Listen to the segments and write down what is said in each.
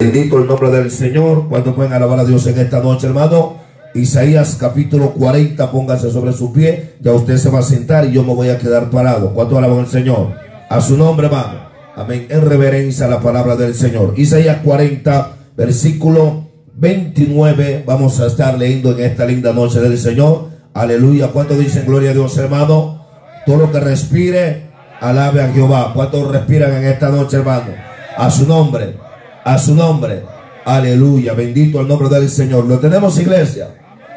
Bendito el nombre del Señor. Cuando pueden alabar a Dios en esta noche, hermano. Isaías capítulo 40, póngase sobre su pie. Ya usted se va a sentar y yo me voy a quedar parado. ¿Cuánto alaban al Señor? A su nombre, hermano. Amén. En reverencia a la palabra del Señor. Isaías 40, versículo 29. Vamos a estar leyendo en esta linda noche del Señor. Aleluya. ¿Cuánto dicen gloria a Dios, hermano? Todo lo que respire, alabe a Jehová. ¿Cuántos respiran en esta noche, hermano? A su nombre a su nombre. Aleluya, bendito el nombre del Señor. Lo tenemos, iglesia.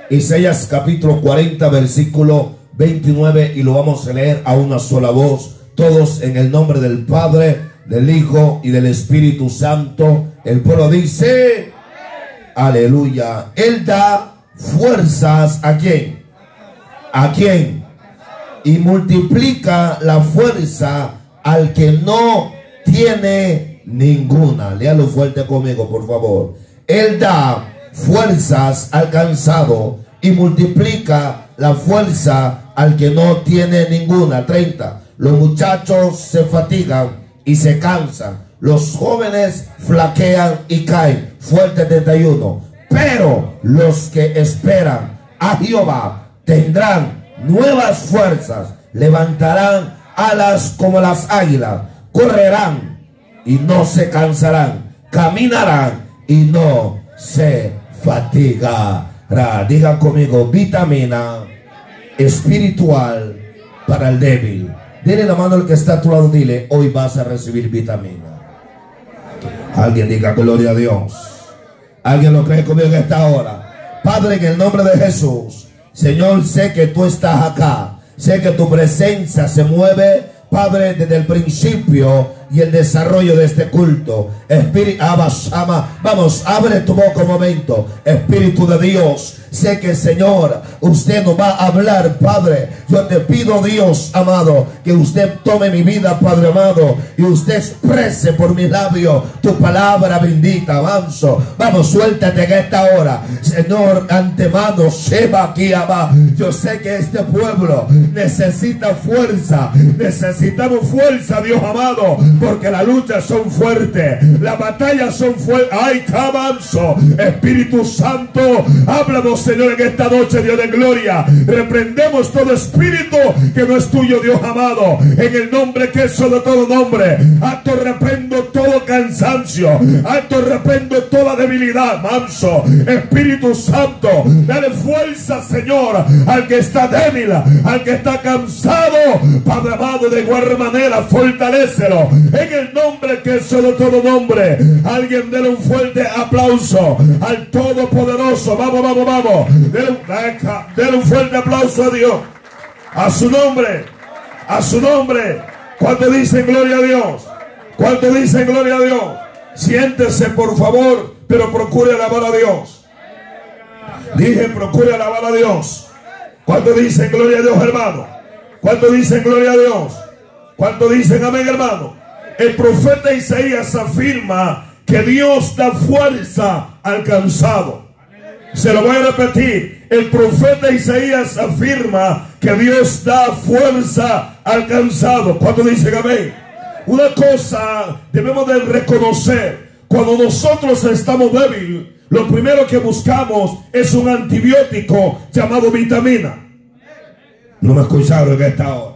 Isaías capítulo 40, versículo 29, y lo vamos a leer a una sola voz, todos en el nombre del Padre, del Hijo y del Espíritu Santo. El pueblo dice, aleluya, Él da fuerzas a quién? ¿A quién? Y multiplica la fuerza al que no tiene ninguna. Léalo fuerte conmigo, por favor. Él da fuerzas al cansado y multiplica la fuerza al que no tiene ninguna. 30. Los muchachos se fatigan y se cansan. Los jóvenes flaquean y caen. Fuerte 31. Pero los que esperan a Jehová tendrán nuevas fuerzas. Levantarán alas como las águilas. Correrán y no se cansarán, caminarán y no se fatigará. Digan conmigo, vitamina espiritual para el débil. Dile la mano al que está a tu lado, dile, hoy vas a recibir vitamina. Alguien diga gloria a Dios. Alguien lo cree conmigo en esta hora. Padre, en el nombre de Jesús, Señor, sé que tú estás acá. Sé que tu presencia se mueve, Padre, desde el principio y el desarrollo de este culto. Espíritu, vamos, abre tu boca un momento. Espíritu de Dios, sé que Señor, usted nos va a hablar, Padre. Yo te pido, Dios amado, que usted tome mi vida, Padre amado, y usted exprese por mi labio tu palabra bendita. Avanzo, vamos, suéltate en esta hora, Señor, antemano, Seba aquí, abajo. Yo sé que este pueblo necesita fuerza, necesitamos fuerza, Dios amado porque las luchas son fuertes, las batallas son fuertes. ¡Ay, cabanzo! Espíritu Santo, háblanos, Señor, en esta noche, Dios de gloria. Reprendemos todo espíritu que no es tuyo, Dios amado, en el nombre que es sobre todo nombre. Acto reprendo todo cansancio, acto reprendo toda debilidad, manso. Espíritu Santo, dale fuerza, Señor, al que está débil, al que está cansado, Padre amado, de igual manera, fortalecelo en el nombre que es solo todo nombre. Alguien déle un fuerte aplauso al Todopoderoso. Vamos, vamos, vamos. Dele un, fuerte aplauso a Dios. A su nombre. A su nombre. Cuando dicen gloria a Dios. Cuando dicen gloria a Dios. Siéntese por favor, pero procure alabar a Dios. Dije, procure alabar a Dios. Cuando dicen gloria a Dios, hermano. Cuando dicen gloria a Dios. Cuando dicen amén, hermano el profeta Isaías afirma que Dios da fuerza al cansado. Se lo voy a repetir. El profeta Isaías afirma que Dios da fuerza al cansado. ¿Cuánto dicen amén? Una cosa debemos de reconocer. Cuando nosotros estamos débiles, lo primero que buscamos es un antibiótico llamado vitamina. No me escucharon en esta hora.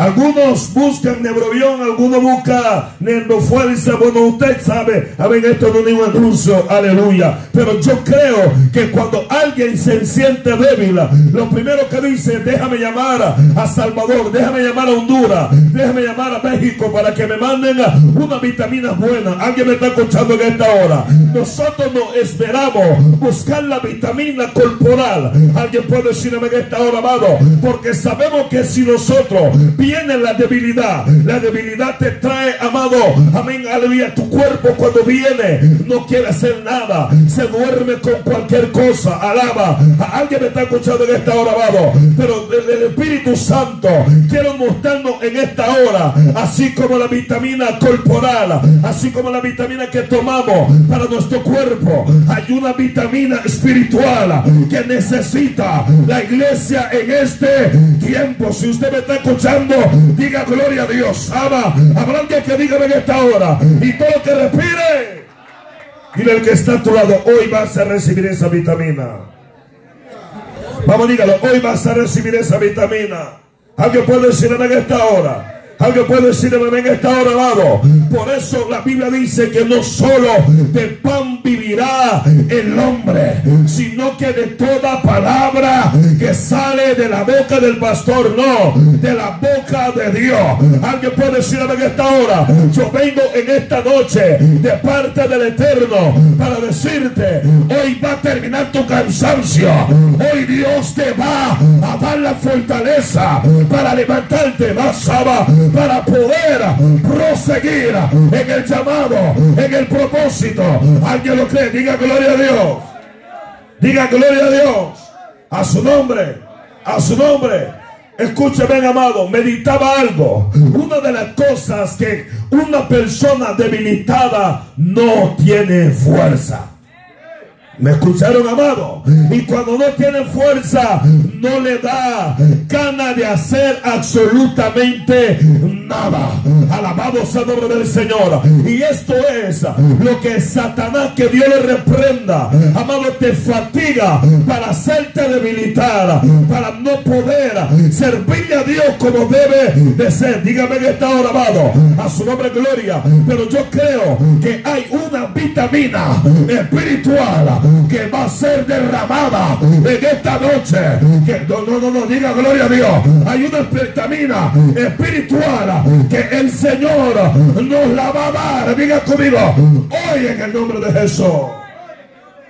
Algunos buscan neurobión, algunos buscan neurofuerza. Bueno, usted sabe, a ver, esto no es un anuncio, aleluya. Pero yo creo que cuando alguien se siente débil, lo primero que dice, déjame llamar a Salvador, déjame llamar a Honduras, déjame llamar a México para que me manden una vitamina buena. Alguien me está escuchando en esta hora. Nosotros no esperamos buscar la vitamina corporal. Alguien puede decirme en esta hora, amado, porque sabemos que si nosotros viene la debilidad. La debilidad te trae, amado. Amén, aleluya. Tu cuerpo cuando viene no quiere hacer nada. Se duerme con cualquier cosa. Alaba. Alguien me está escuchando en esta hora, amado. Pero el, Espíritu Santo quiero mostrarnos en esta hora, así como la vitamina corporal, así como la vitamina que tomamos para nuestro cuerpo, hay una vitamina espiritual que necesita la iglesia en este tiempo. Si usted me está escuchando, diga gloria a Dios. Ama, habrá alguien que diga en esta hora. Y todo que respire. Dile al que está a tu lado, hoy vas a recibir esa vitamina. Vamos, dígalo, hoy vas a recibir esa vitamina. Alguien puede decirme en esta hora. Alguien puede decirme en esta hora, amado. Por eso la Biblia dice que no solo de pan vivirá el hombre, sino que de toda palabra que sale de la boca del pastor, no, de la boca de Dios. Alguien puede decirme en esta hora, yo vengo en esta noche de parte del Eterno para decirte, hoy va a terminar tu cansancio. Hoy Dios te va a dar la fortaleza para levantarte más sábado para poder proseguir en el llamado, en el propósito. Alguien lo cree, diga gloria a Dios. Diga gloria a Dios. A su nombre, a su nombre. Escúcheme, amado, meditaba algo. Una de las cosas que una persona debilitada no tiene fuerza. ¿Me escucharon, amado? Y cuando no tiene fuerza, no le da gana de hacer absolutamente nada. Alabado sea el nombre del Señor. Y esto es lo que Satanás, que Dios le reprenda, amado, te fatiga para hacerte debilitar, para no poder servirle a Dios como debe de ser. Dígame que está hora, amado, a su nombre gloria. Pero yo creo que hay una vitamina espiritual que va a ser derramada en esta noche. Que no, no, no, no, diga gloria a Dios. Hay una vitamina espiritual que el Señor nos la va a dar. Diga conmigo, hoy en el nombre de Jesús.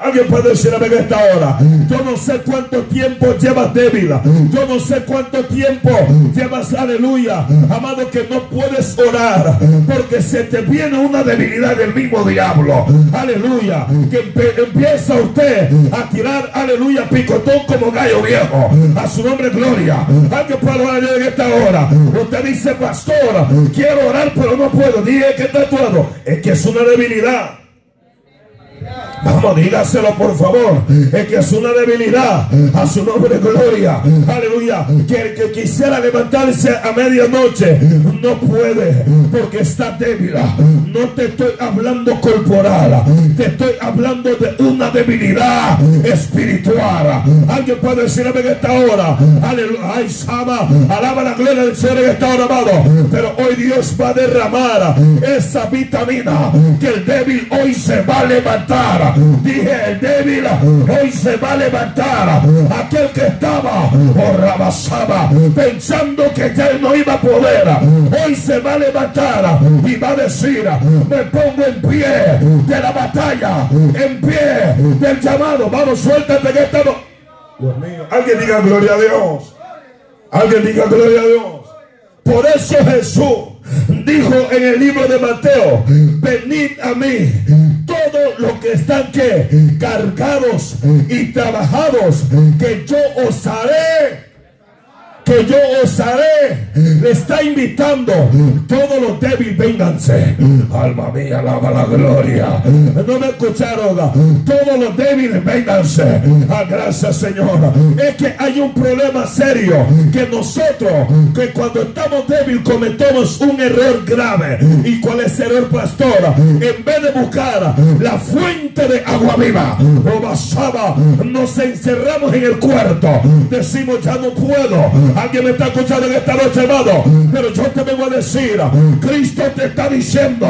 Alguien puede decir en esta hora. Yo no sé cuánto tiempo llevas débil. Yo no sé cuánto tiempo llevas, aleluya. Amado, que no puedes orar. Porque se te viene una debilidad del mismo diablo. Aleluya. Que empieza usted a tirar, aleluya, picotón como gallo viejo. A su nombre, gloria. Alguien puede orar en esta hora. Usted dice, pastor, quiero orar, pero no puedo. Dije que está todo. Es que es una debilidad. Vamos, dígaselo por favor. Es que es una debilidad. A su nombre, gloria. Aleluya. Que el que quisiera levantarse a medianoche no puede porque está débil. No te estoy hablando corporal. Te estoy hablando de una debilidad espiritual. Alguien puede decirme en esta hora. Aleluya. Ay, Sama. Alaba la gloria del Señor en esta hora, amado. Pero hoy Dios va a derramar esa vitamina que el débil hoy se va a levantar. Dije, el débil hoy se va a levantar. Aquel que estaba oh, pensando que ya no iba a poder, hoy se va a levantar y va a decir, me pongo en pie de la batalla, en pie del llamado. Vamos, suéltate que estamos. Dios mío, alguien diga gloria a Dios. Alguien diga gloria a Dios. Por eso Jesús dijo en el libro de Mateo, venid a mí todos los que están que cargados y trabajados, que yo os haré que yo os haré. Le está invitando. Todos los débiles, vénganse. Alma mía, alaba la gloria. No me escucharon. Todos los débiles, vénganse. Ah, gracias, Señor. Es que hay un problema serio. Que nosotros, que cuando estamos débiles, cometemos un error grave. ¿Y cuál es el error, pastor? En vez de buscar la fuente de agua viva, o basaba, nos encerramos en el cuarto. Decimos, ya no puedo Alguien me está escuchando en esta noche, hermano. Pero yo te vengo a decir, Cristo te está diciendo,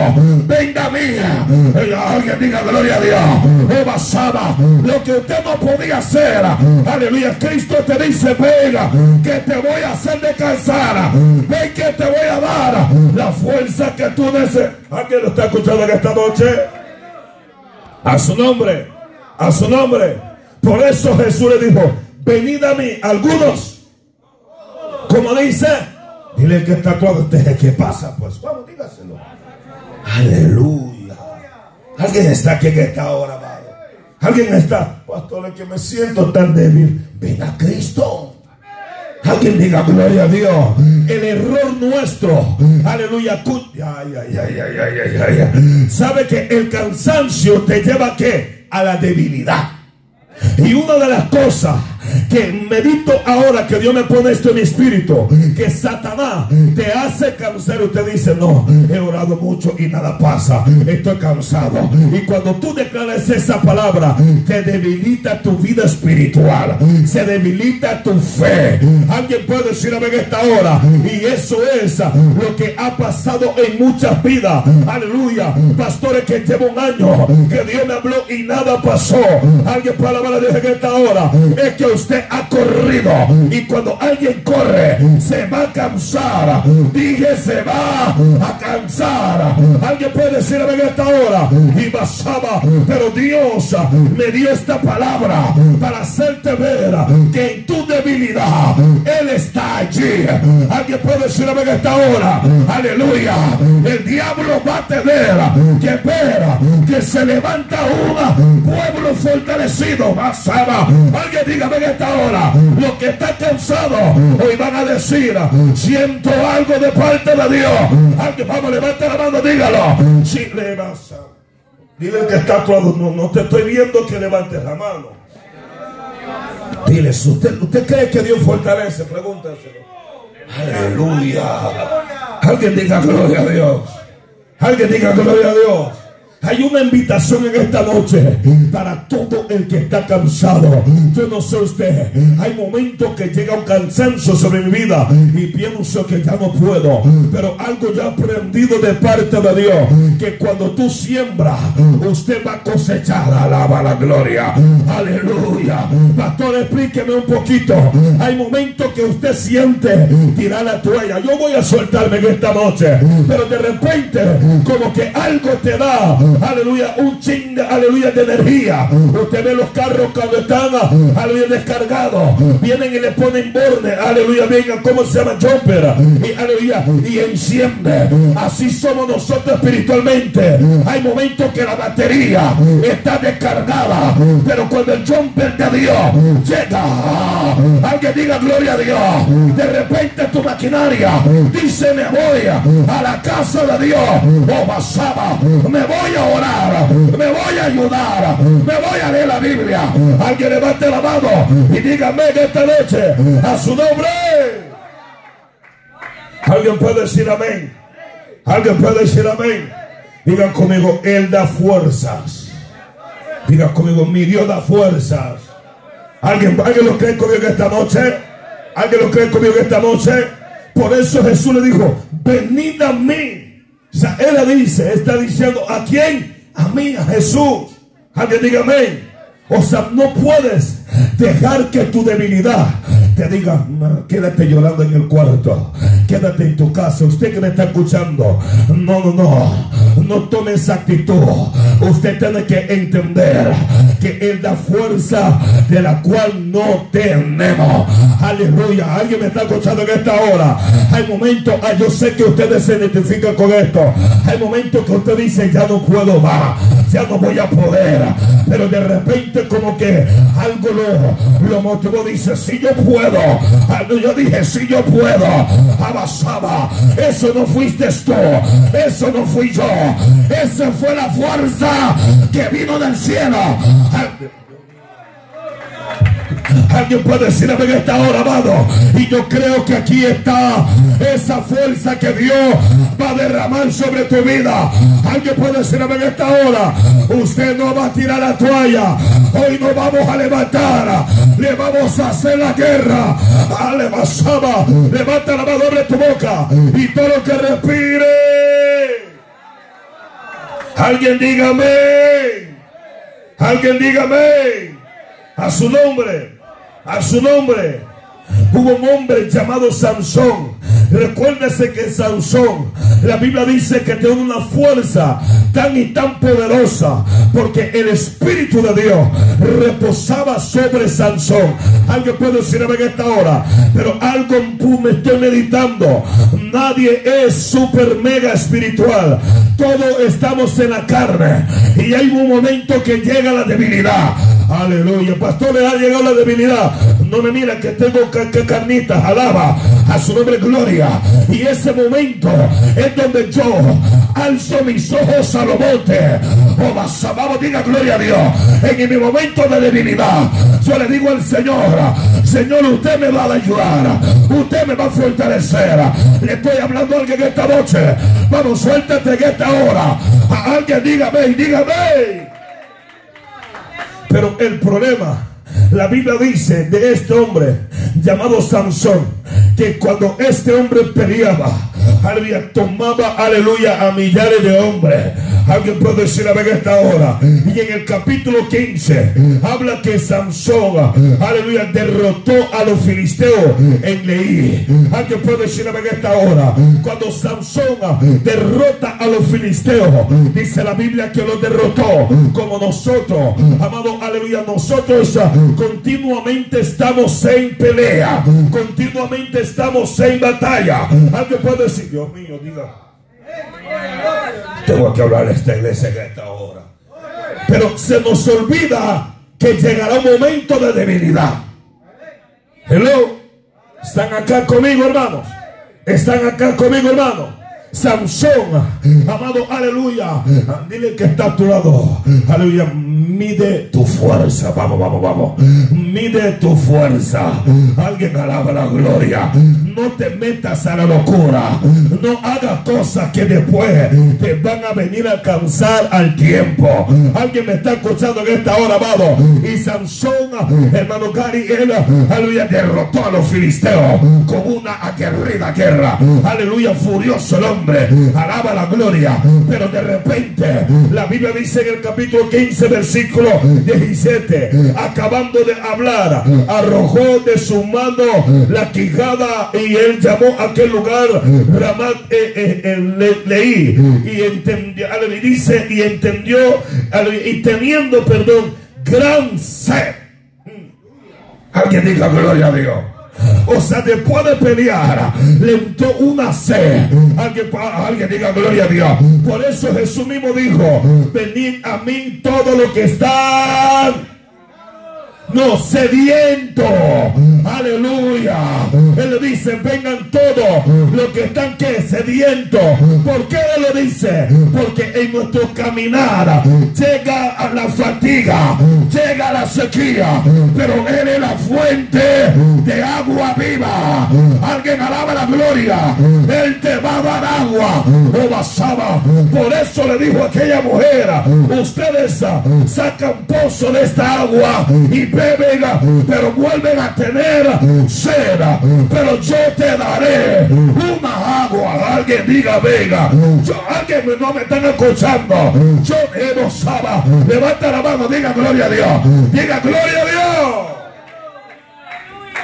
venga a mí. Alguien diga gloria a Dios. Eva Saba, lo que usted no podía hacer. Aleluya. Cristo te dice, venga, que te voy a hacer descansar. Ven que te voy a dar la fuerza que tú necesitas. ¿Alguien lo está escuchando en esta noche? A su nombre, a su nombre. Por eso Jesús le dijo, venid a mí, algunos como dice, dile que está todo. ¿Qué pasa? Pues vamos, dígaselo. Aleluya. Alguien está aquí en esta hora, amado. Alguien está, pastor, es que me siento tan débil. Ven a Cristo. Alguien diga gloria a Dios. El error nuestro. Aleluya. Ay, ay, ay, Sabe que el cansancio te lleva a qué? A la debilidad. Y una de las cosas que medito ahora que Dios me pone esto en mi espíritu, que Satanás te hace cansar. Usted dice, no, he orado mucho y nada pasa, estoy cansado. Y cuando tú declaras esa palabra, te debilita tu vida espiritual, se debilita tu fe. Alguien puede decir ver esta hora, y eso es lo que ha pasado en muchas vidas. Aleluya, pastores que llevo un año que Dios me habló y nada pasó. Alguien puede hablar a Dios en esta hora, es que usted ha corrido y cuando alguien corre se va a cansar. Dije se va a cansar. Alguien puede decir en esta hora y basaba, pero Dios me dio esta palabra para hacerte ver que en tu debilidad Él está allí. Alguien puede decir en esta hora, aleluya. El diablo va a tener que ver que se levanta un pueblo fortalecido. Basaba. Alguien dígame en esta hora, lo que está cansado, hoy van a decir, siento algo de parte de Dios. Alguien, vamos, levanta la mano, dígalo. Si le vas Dile que está todo, no, no te estoy viendo que levantes la mano. Dile, ¿usted, ¿usted cree que Dios fortalece? Pregúntaselo. Aleluya. Alguien diga gloria a Dios. Alguien diga gloria a Dios. Hay una invitación en esta noche para todo el que está cansado. Yo no sé usted. Hay momentos que llega un cansancio sobre mi vida y pienso que ya no puedo. Pero algo ya aprendido de parte de Dios. Que cuando tú siembras, usted va a cosechar. Alaba la gloria. Aleluya. Pastor, explíqueme un poquito. Hay momentos que usted siente tirar la toalla. Yo voy a soltarme en esta noche. Pero de repente, como que algo te da aleluya, un ching, aleluya, de energía. Usted ve los carros cuando están, aleluya, descargados. Vienen y le ponen borne, aleluya, venga, ¿cómo se llama? Jumper. Y aleluya, y enciende. Así somos nosotros espiritualmente. Hay momentos que la batería está descargada, pero cuando el jumper de Dios llega, alguien diga gloria a Dios. De repente tu maquinaria dice: Me voy a la casa de Dios. Oh, basaba, me voy a orar, me voy a ayudar, me voy a leer la Biblia. Alguien levante la mano y dígame que esta noche a su nombre. Alguien puede decir amén. Alguien puede decir amén. Digan conmigo, Él da fuerzas. Digan conmigo, mi Dios da fuerzas. ¿Alguien, ¿Alguien lo cree conmigo esta noche? ¿Alguien lo cree conmigo esta noche? Por eso Jesús le dijo, venid a mí o sea, él dice, está diciendo, ¿a quién? A mí, a Jesús. Alguien diga amén. O sea, no puedes dejar que tu debilidad te diga, quédate llorando en el cuarto, quédate en tu casa. Usted que me está escuchando, no, no, no, no tome esa actitud. Usted tiene que entender que Él da fuerza de la cual no tenemos. Aleluya. Alguien me está escuchando en esta hora. Hay momentos, ah, yo sé que ustedes se identifican con esto. Hay momentos que usted dice, ya no puedo más, ya no voy a poder. Pero de repente como que algo lo, lo motivó, dice, si yo puedo yo dije, si yo puedo, avanzaba. Eso no fuiste tú, eso no fui yo. Esa fue la fuerza que vino del cielo. Alguien puede decir en esta hora, amado. Y yo creo que aquí está esa fuerza que Dios va a derramar sobre tu vida. Alguien puede decir en esta hora, usted no va a tirar la toalla. Hoy no vamos a levantar. Le vamos a hacer la guerra. Alebasaba. Levanta la mano, abre tu boca. Y todo lo que respire. Alguien dígame. Alguien dígame. A su nombre a su nombre. Hubo un hombre llamado Sansón. Recuérdese que Sansón, la Biblia dice que tiene una fuerza tan y tan poderosa porque el Espíritu de Dios reposaba sobre Sansón. Alguien puede decir en esta hora, pero algo me estoy meditando. Nadie es super mega espiritual. Todos estamos en la carne y hay un momento que llega la debilidad. Aleluya. Pastor, le ha llegado la debilidad. No me mira que tengo que carnitas. Alaba a su nombre gloria. Y ese momento es donde yo alzo mis ojos a los montes. Oh, vamos, diga gloria a Dios. En mi momento de debilidad, yo le digo al Señor, Señor, usted me va a ayudar. Usted me va a fortalecer. Le estoy hablando a alguien esta noche. Vamos, suéltate en esta hora. A alguien dígame, dígame. Pero el problema la Biblia dice de este hombre llamado Sansón que cuando este hombre peleaba, aleluya, tomaba, aleluya, a millares de hombres. Alguien puede decir a ver esta hora. Y en el capítulo 15 habla que Sansón, aleluya, derrotó a los filisteos en Leí. Alguien puede decir a ver esta hora. Cuando Sansón derrota a los filisteos, dice la Biblia que los derrotó como nosotros, amado, aleluya, nosotros continuamente estamos en pelea, continuamente estamos en batalla. Alguien puede decir, Dios mío, diga. Tengo que hablar a esta iglesia en esta hora. Pero se nos olvida que llegará un momento de debilidad. Hello. ¿Están acá conmigo, hermanos? ¿Están acá conmigo, hermanos? Sansón, amado, aleluya. Dile que está a tu lado. Aleluya. Mide tu fuerza. Vamos, vamos, vamos. Mide tu fuerza. Alguien alaba la gloria. No te metas a la locura. No hagas cosas que después te van a venir a alcanzar al tiempo. Alguien me está escuchando en esta hora, amado. Y Sansón, hermano Gary, él, aleluya, derrotó a los filisteos con una aguerrida guerra. Aleluya, furioso el hombre. Alaba la gloria. Pero de repente, la Biblia dice en el capítulo 15, versículo 17, acabando de hablar, arrojó de su mano la quijada y él llamó a aquel lugar Ramat eh, eh, eh, leí y entendió, y dice y entendió y teniendo perdón gran sed. Alguien diga gloria a Dios. O sea, después de pelear, le entró una sed. Alguien, alguien diga gloria a Dios. Por eso Jesús mismo dijo: Venid a mí todo lo que están no sediento. Aleluya. Él le dice, vengan todos los que están que sedientos. ¿Por qué él lo dice? Porque en nuestro caminar llega a la fatiga, llega a la sequía, pero él es la fuente de agua viva. Alguien alaba la gloria. Él te va a dar agua. O basaba. Por eso le dijo a aquella mujer, ustedes sacan pozo de esta agua y pero vuelven a tener sed. Pero yo te daré una agua. Alguien diga, venga. Yo, alguien no me están escuchando. Yo no Saba. Levanta la mano, diga gloria a Dios. Diga gloria a Dios.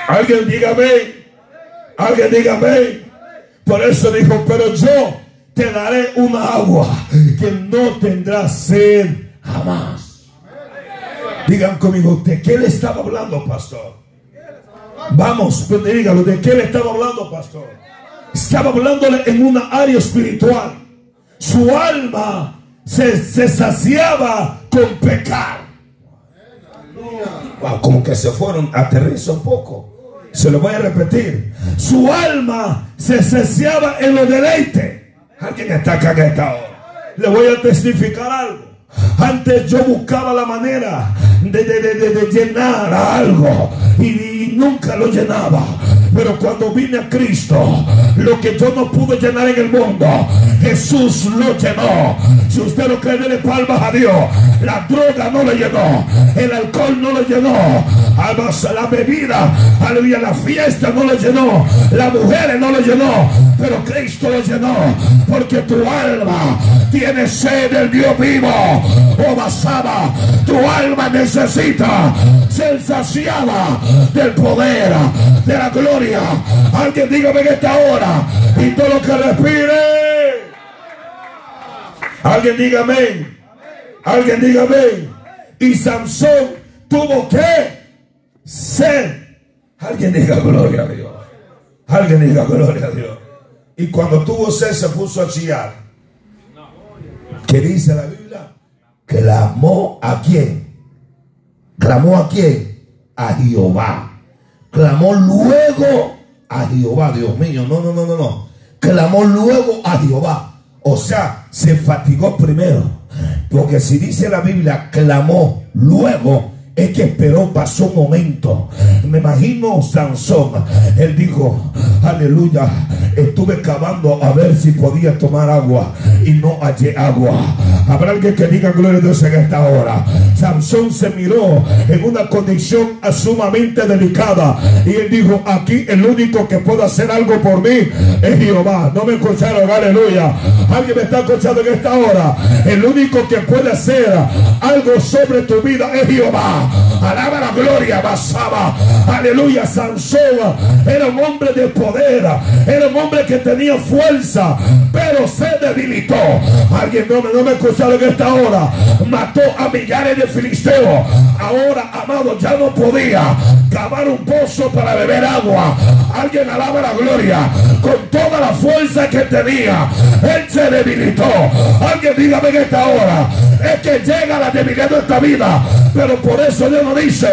Alguien diga ven. Alguien diga ven. Por eso dijo, pero yo te daré una agua que no tendrá sed jamás. Digan conmigo, ¿de qué le estaba hablando, pastor? Vamos, pues dígalo, ¿de qué le estaba hablando, pastor? Estaba hablándole en una área espiritual. Su alma se, saciaba con pecar. como que se fueron, aterriza un poco. Se lo voy a repetir. Su alma se saciaba en los deleites. Alguien está acá. Le voy a testificar algo. Antes yo buscaba la manera de, llenar algo y, nunca lo llenaba. Pero cuando vine a Cristo, lo que yo no pude llenar en el mundo, Jesús lo llenó. Si usted lo cree, dele palmas a Dios. La droga no lo llenó, el alcohol no lo llenó, la bebida, aleluya, la fiesta no lo llenó, las mujeres no lo llenó, pero Cristo lo llenó, porque tu alma tiene sed del Dios vivo. Oh, basaba, tu alma necesita ser saciada del poder, de la gloria. Alguien dígame en esta hora y todo lo que respire. Alguien diga amén. Alguien diga amén. Y Sansón tuvo que ser. Alguien diga gloria a Dios. Alguien diga gloria a Dios. Y cuando tuvo sed se puso a chillar. ¿Qué dice la Biblia? Clamó a quién? ¿Clamó a quién? A Jehová. Clamó luego a Jehová, Dios mío. No, no, no, no, no. Clamó luego a Jehová. O sea, se fatigó primero. Porque si dice la Biblia, clamó luego, es que esperó, pasó un momento. Me imagino Sansón. Él dijo, aleluya, estuve cavando a ver si podía tomar agua y no hallé agua. Habrá alguien que diga gloria a Dios en esta hora. Sansón se miró en una condición sumamente delicada y él dijo, aquí el único que puede hacer algo por mí es Jehová. No me escucharon, aleluya. Alguien me está escuchando en esta hora. El único que puede hacer algo sobre tu vida es Jehová. Alaba la gloria, basaba. Aleluya, Sansón era un hombre de poder, era un hombre que tenía fuerza, pero se debilitó. Alguien no me, no me escucharon en esta hora. Mató a millares de filisteos. Ahora, amado, ya no podía cavar un pozo para beber agua. Alguien alaba la gloria. Con toda la fuerza que tenía, él se debilitó. Alguien dígame en esta hora. Es que llega la debilidad de esta vida. Pero por eso Dios nos dice,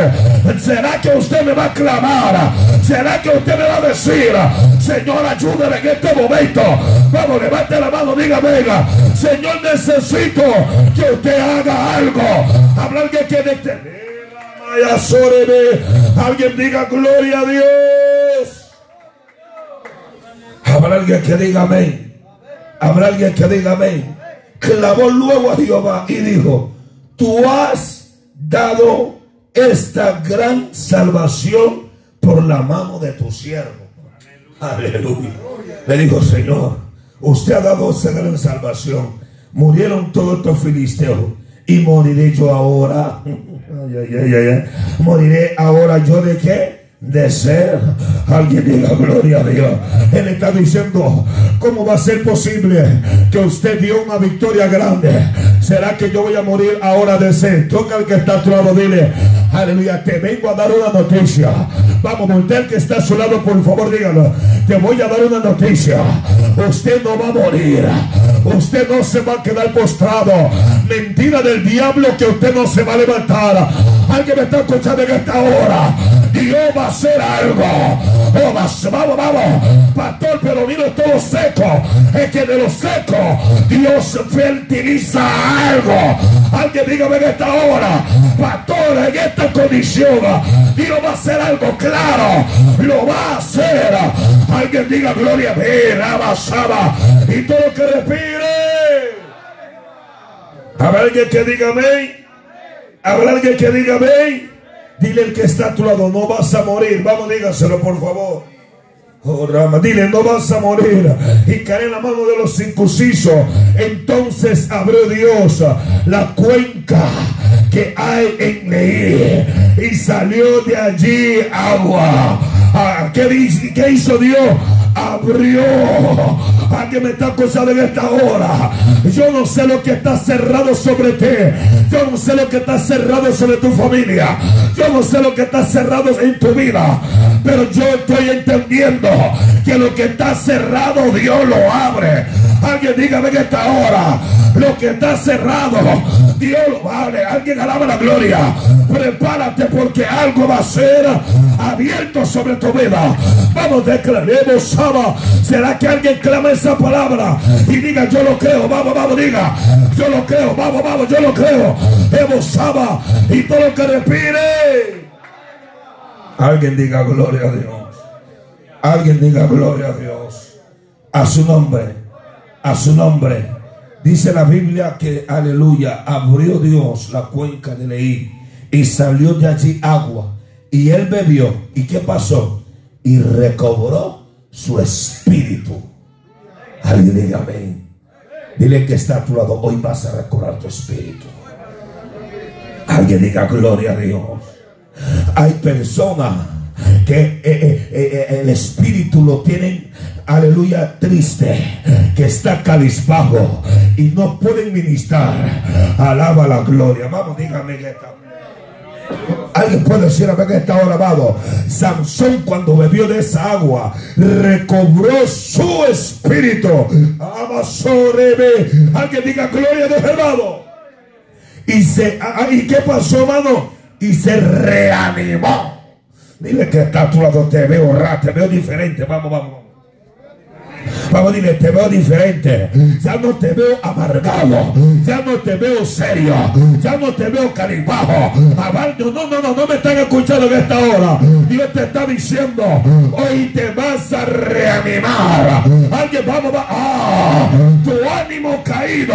¿será que usted me va a clamar? ¿Será que usted me va a decir, Señor, ayúdame en este momento? Vamos, levante la mano, diga, venga, Señor, necesito que usted haga algo. Hablar que quede Alguien diga gloria a Dios. Habrá alguien que diga amén. Habrá alguien que diga amén. Clamó luego a Jehová y dijo, tú has dado esta gran salvación por la mano de tu siervo. Aleluya. Le dijo, Señor, usted ha dado esta gran salvación. Murieron todos estos filisteos y moriré yo ahora. Moriré ahora yo de qué? De ser. Alguien diga gloria a Dios. Él está diciendo, ¿cómo va a ser posible que usted dio una victoria grande? ¿Será que yo voy a morir ahora de sed? Toca al que está a tu lado, dile, aleluya, te vengo a dar una noticia. Vamos, usted que está a su lado, por favor, dígalo. Te voy a dar una noticia. Usted no va a morir. Usted no se va a quedar postrado. Mentira del diablo que usted no se va a levantar. Alguien me está escuchando en esta hora. Dios va a hacer algo. Oh, vamos, vamos. Pastor, pero vino todo seco. Es que de lo seco Dios fertiliza algo. Alguien dígame en esta hora. Pastor, en esta condición. Dios va a hacer algo claro. Lo va a hacer. Alguien diga gloria a Dios. Y todo lo que respire. Habrá alguien que diga amén. Habrá alguien que diga amén. Dile el que está a tu lado, no vas a morir. Vamos, dígaselo por favor. Oh, dile, no vas a morir. Y cae en la mano de los incursisos. Entonces abrió Dios la cuenca que hay en Leí. Y salió de allí agua. Ah, ¿Qué, ¿Qué hizo Dios? Abrió Alguien me está acusando en esta hora. Yo no sé lo que está cerrado sobre ti. Yo no sé lo que está cerrado sobre tu familia. Yo no sé lo que está cerrado en tu vida. Pero yo estoy entendiendo que lo que está cerrado Dios lo abre. Alguien dígame en esta hora. Lo que está cerrado Dios lo abre. Alguien alaba la gloria. Prepárate porque algo va a ser abierto sobre tu vida. Vamos, declaremos, Saba. ¿Será que alguien clama esa palabra y diga yo lo creo? Vamos, vamos, diga. Yo lo creo. Vamos, vamos, yo lo creo. Hemos Saba y todo lo que respire. Alguien diga gloria a Dios. Alguien diga gloria a Dios. A su nombre. A su nombre. Dice la Biblia que, aleluya, abrió Dios la cuenca de Leí y salió de allí agua. Y él bebió. ¿Y qué pasó? Y recobró su espíritu. Alguien diga amén. Dile que está a tu lado. Hoy vas a recobrar tu espíritu. Alguien diga gloria a Dios. Hay personas que eh, eh, eh, el espíritu lo tienen, aleluya, triste, que está calispago y no pueden ministrar. Alaba la gloria. Vamos, dígame que Alguien puede decir a que está alabado. Sansón cuando bebió de esa agua recobró su espíritu. Alguien diga gloria de hermano. Y se ah, ah, y qué pasó, hermano? Y se reanimó. Dile que está a tu lado, te veo raro, te veo diferente. Vamos, vamos, vamos. Dile, te veo diferente. Ya no te veo amargado. Ya no te veo serio. Ya no te veo caribajo. No, no, no, no, no me están escuchando en esta hora. Dios te está diciendo, hoy te vas a reanimar. Alguien, vamos, va. Ah, tu ánimo caído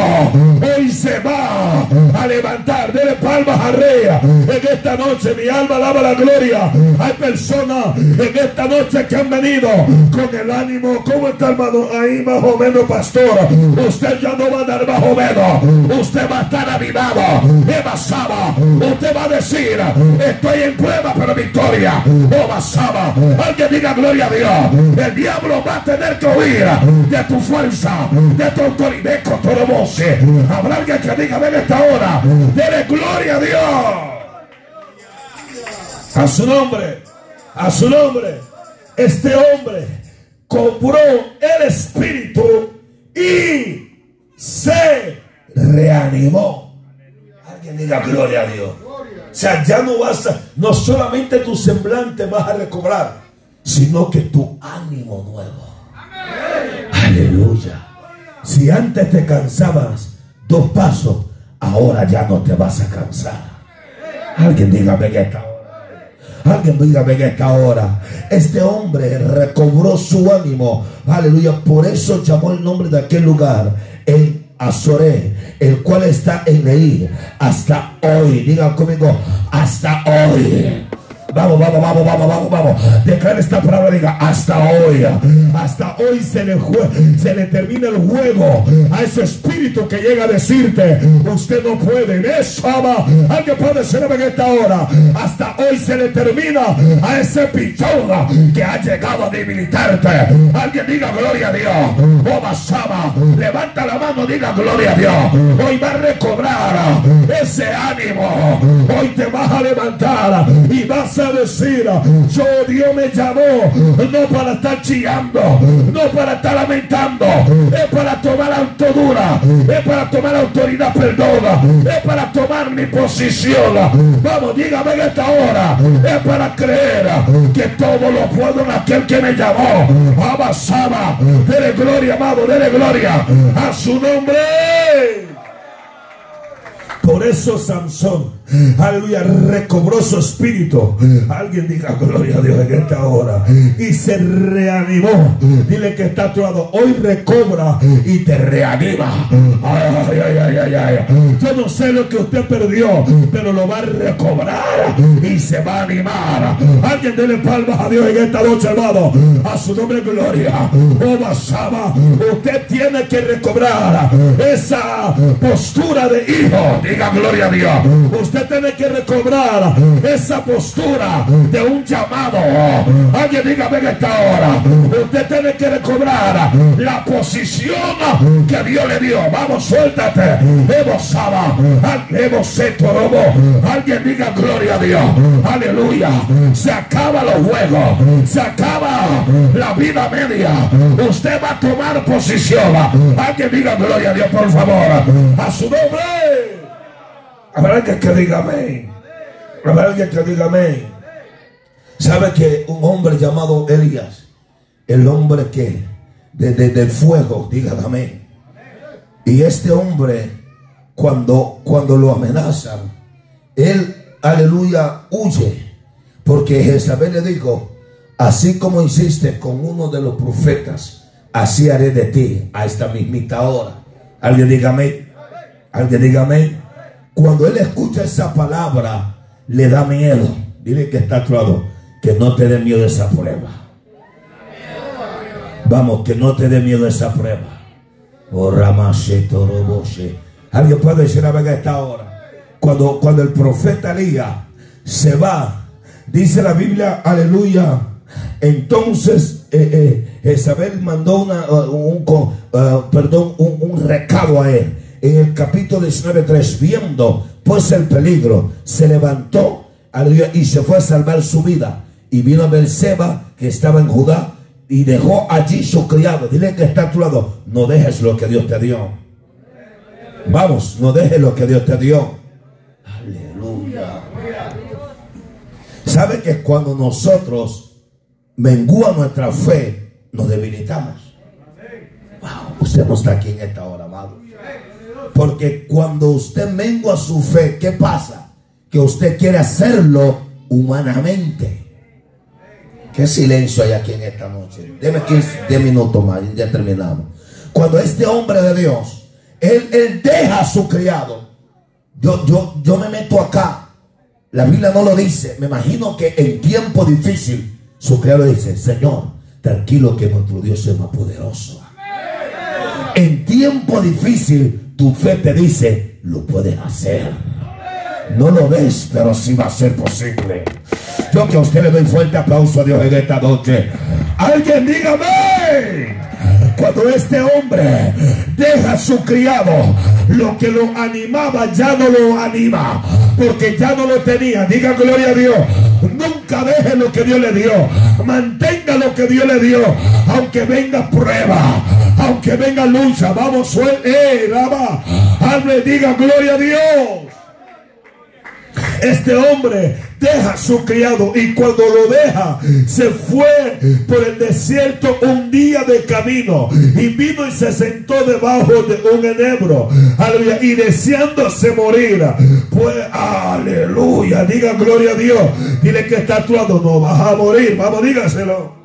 hoy se va a levantar. Dele palmas a Rea. En esta noche mi alma alaba la gloria. Hay personas en esta noche que han venido con el ánimo. ¿Cómo está hermano? Ahí más o menos, pastor. Usted ya no va a dar más o menos. Usted va a estar avivado. Evasaba. Usted va a decir, estoy en prueba, pero victoria. O basaba. Alguien diga gloria a Dios. El diablo va a tener que oír de tu fuerza, de tu autoridad, con todo voce. Habrá alguien que diga, ven esta hora. Dele gloria a Dios. A su nombre, a su nombre, este hombre compró el espíritu y se reanimó. Alguien diga gloria a Dios. O sea, ya no vas a, no solamente tu semblante vas a recobrar, sino que tu ánimo nuevo. Aleluya. Si antes te cansabas dos pasos, ahora ya no te vas a cansar. Alguien dígame que esta Alguien dígame en esta hora. Este hombre recobró su ánimo. Aleluya. Por eso llamó el nombre de aquel lugar. El Azoré, el cual está en Leí hasta hoy. Digan conmigo, hasta hoy. Vamos, vamos, vamos, vamos, vamos, vamos. Declara esta palabra, diga, hasta hoy. Hasta hoy se le, se le termina el juego a ese espíritu que llega a decirte, usted no puede. Eso, alguien puede decirme en esta hora. Hasta hoy se le termina a ese pichón que ha llegado a debilitarte. Alguien diga gloria a Dios. Oh, basaba, levanta la mano, diga gloria a Dios. Hoy va a recobrar ese ánimo. Hoy te vas a levantar y vas a decir, yo Dios me llamó no para estar chillando, no para estar lamentando, es para tomar autodura, es para tomar autoridad, perdona, es para tomar mi posición. Vamos, dígame en esta hora, es para creer que todo lo puedo en aquel que me llamó. Abasaba, dele gloria, amado, dele gloria a su nombre. Por eso Sansón, aleluya, recobró su espíritu. Alguien diga gloria a Dios en esta hora. Y se reanimó. Dile que está a tu lado. Hoy recobra y te reanima. Ay, ay, ay, ay, Yo no sé lo que usted perdió, pero lo va a recobrar y se va a animar. Alguien dele palmas a Dios en esta noche, hermano. A su nombre, gloria. Oh, Basaba, usted tiene que recobrar esa postura de hijo gloria a Dios. Usted tiene que recobrar esa postura de un llamado. Alguien dígame en esta hora. Usted tiene que recobrar la posición que Dios le dio. Vamos, suéltate. Evo Saba. Evo Alguien diga gloria a Dios. Aleluya. Se acaba los juegos. Se acaba la vida media. Usted va a tomar posición. Alguien diga gloria a Dios, por favor. A su nombre. Habrá alguien que diga amén. Habrá alguien que diga amén. ¿Sabe que un hombre llamado Elías, el hombre que desde del fuego, diga amén. Y este hombre, cuando, cuando lo amenazan, él, aleluya, huye. Porque Jezabel le dijo, así como hiciste con uno de los profetas, así haré de ti a esta mismita hora. Alguien dígame, alguien dígame. Cuando él escucha esa palabra, le da miedo. Dile que está actuado. Que no te dé miedo esa prueba. Vamos, que no te dé miedo esa prueba. Oh, Alguien puede decir a ver esta hora. Cuando, cuando el profeta Elías se va, dice la Biblia, aleluya. Entonces eh, eh, Isabel mandó una, uh, un, perdón, un, un recado a él en el capítulo 19.3, viendo pues el peligro, se levantó y se fue a salvar su vida. Y vino a Berseba, que estaba en Judá, y dejó allí su criado. Dile que está a tu lado, no dejes lo que Dios te dio. Vamos, no dejes lo que Dios te dio. Aleluya. ¿Sabe que cuando nosotros mengua nuestra fe, nos debilitamos? Usted no está aquí en esta hora, amado. Porque cuando usted mengua su fe, ¿qué pasa? Que usted quiere hacerlo humanamente. Qué silencio hay aquí en esta noche. Deme 15 minutos más ya terminamos. Cuando este hombre de Dios, él, él deja a su criado. Yo, yo, yo me meto acá. La Biblia no lo dice. Me imagino que en tiempo difícil, su criado dice, Señor, tranquilo que nuestro Dios es más poderoso. En tiempo difícil, tu fe te dice, lo puedes hacer. No lo ves, pero sí va a ser posible. Yo que a usted le doy fuerte aplauso a Dios en esta noche. Alguien dígame. Cuando este hombre deja a su criado, lo que lo animaba ya no lo anima, porque ya no lo tenía. Diga gloria a Dios. Nunca deje lo que Dios le dio. Mantenga lo que Dios le dio, aunque venga prueba, aunque venga lucha. Vamos, suerte. Eh, Hable, diga gloria a Dios. Este hombre deja a su criado y cuando lo deja se fue por el desierto un día de camino y vino y se sentó debajo de un enebro aleluya y deseándose morir pues aleluya diga gloria a Dios dile que está actuando no vas a morir vamos dígaselo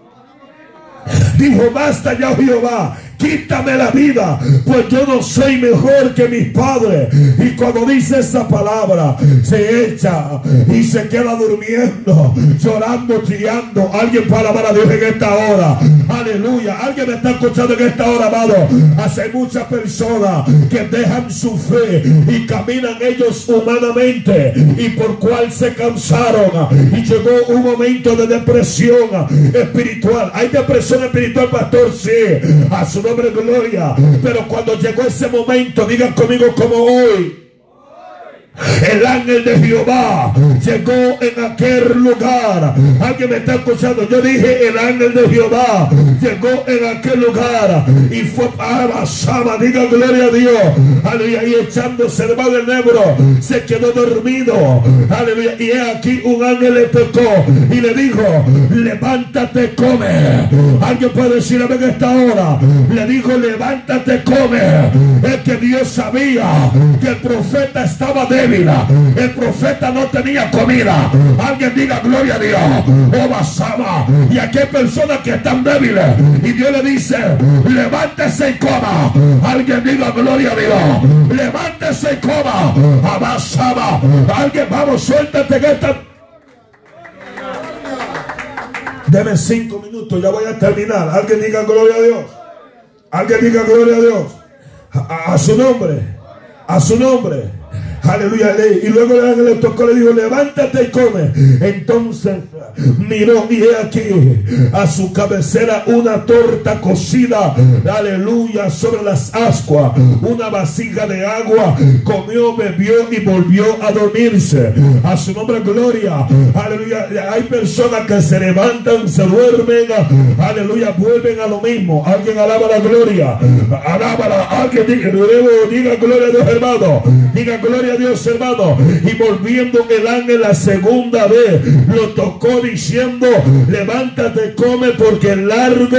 dijo basta ya Jehová quítame la vida, pues yo no soy mejor que mis padres. Y cuando dice esa palabra, se echa y se queda durmiendo, llorando, chillando. Alguien para alabar a Dios en esta hora. Aleluya. Alguien me está escuchando en esta hora, amado. Hace muchas personas que dejan su fe y caminan ellos humanamente y por cual se cansaron. Y llegó un momento de depresión espiritual. Hay depresión espiritual, pastor, sí. A su nombre gloria. Pero cuando llegó ese momento, digan conmigo como hoy. El ángel de Jehová llegó en aquel lugar. Alguien me está escuchando. Yo dije el ángel de Jehová llegó en aquel lugar y fue para Sama. Diga gloria a Dios. Aleluya. Y echándose el del nebro se quedó dormido. Aleluya. Y aquí un ángel le tocó y le dijo: Levántate, come. Alguien puede decir a ver esta hora. Le dijo: Levántate, come. Es que Dios sabía que el profeta estaba de el profeta no tenía comida. Alguien diga gloria a Dios. Oh. Y aquí hay personas que están débiles. Y Dios le dice, levántese y coma. Alguien diga gloria a Dios. Levántese y coma. Abasama. Alguien, vamos, suéltate que esta... Deme cinco minutos, ya voy a terminar. Alguien diga gloria a Dios. Alguien diga gloria a Dios. a su nombre. A su nombre. Aleluya. Y luego el ángel le tocó, le dijo, levántate y come. Entonces miró y aquí a su cabecera una torta cocida. Aleluya. Sobre las ascuas. Una vasija de agua. Comió, bebió y volvió a dormirse. A su nombre gloria. Aleluya. Hay personas que se levantan, se duermen. Aleluya. Vuelven a lo mismo. Alguien alaba la gloria. Alábala. Alguien diga, diga gloria a Dios hermano. Diga gloria Dios, hermano. Y volviendo el ángel la segunda vez, lo tocó diciendo, levántate, come, porque el largo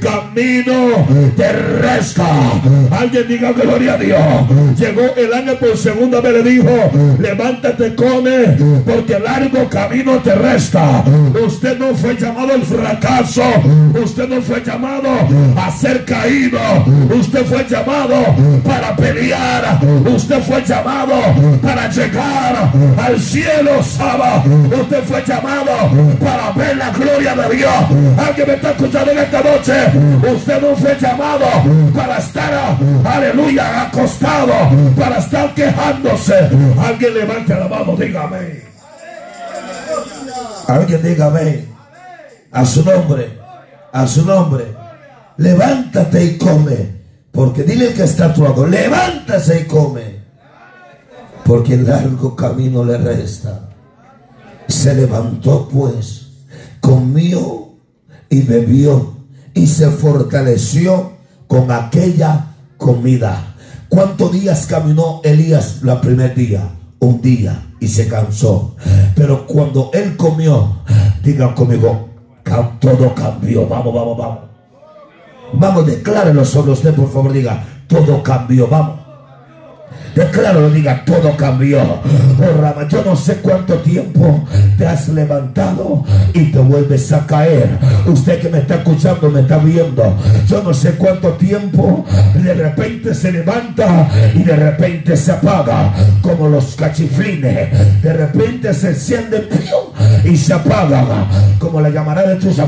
camino te resta. Alguien diga gloria a Dios. Llegó el ángel por segunda vez, le dijo, levántate, come, porque el largo camino te resta. Usted no fue llamado al fracaso. Usted no fue llamado a ser caído. Usted fue llamado para pelear. Usted fue llamado para llegar al cielo, Saba. Usted fue llamado para ver la gloria de Dios. Alguien me está escuchando en esta noche. Usted no fue llamado para estar, aleluya, acostado, para estar quejándose. Alguien levante la mano, dígame. Alguien dígame. A su nombre, a su nombre. Levántate y come. Porque dile que está tu lado. Levántase y come porque largo camino le resta. Se levantó pues, comió y bebió y se fortaleció con aquella comida. ¿Cuántos días caminó Elías la primer día? Un día y se cansó. Pero cuando él comió, digan conmigo, todo cambió. Vamos, vamos, vamos. Vamos, declárelo sobre usted, por favor, diga, todo cambió, vamos. Declaro, diga, todo cambió. Oh, yo no sé cuánto tiempo te has levantado y te vuelves a caer. Usted que me está escuchando, me está viendo. Yo no sé cuánto tiempo de repente se levanta y de repente se apaga. Como los cachiflines. De repente se enciende y se apaga. Como la llamará de Tusa.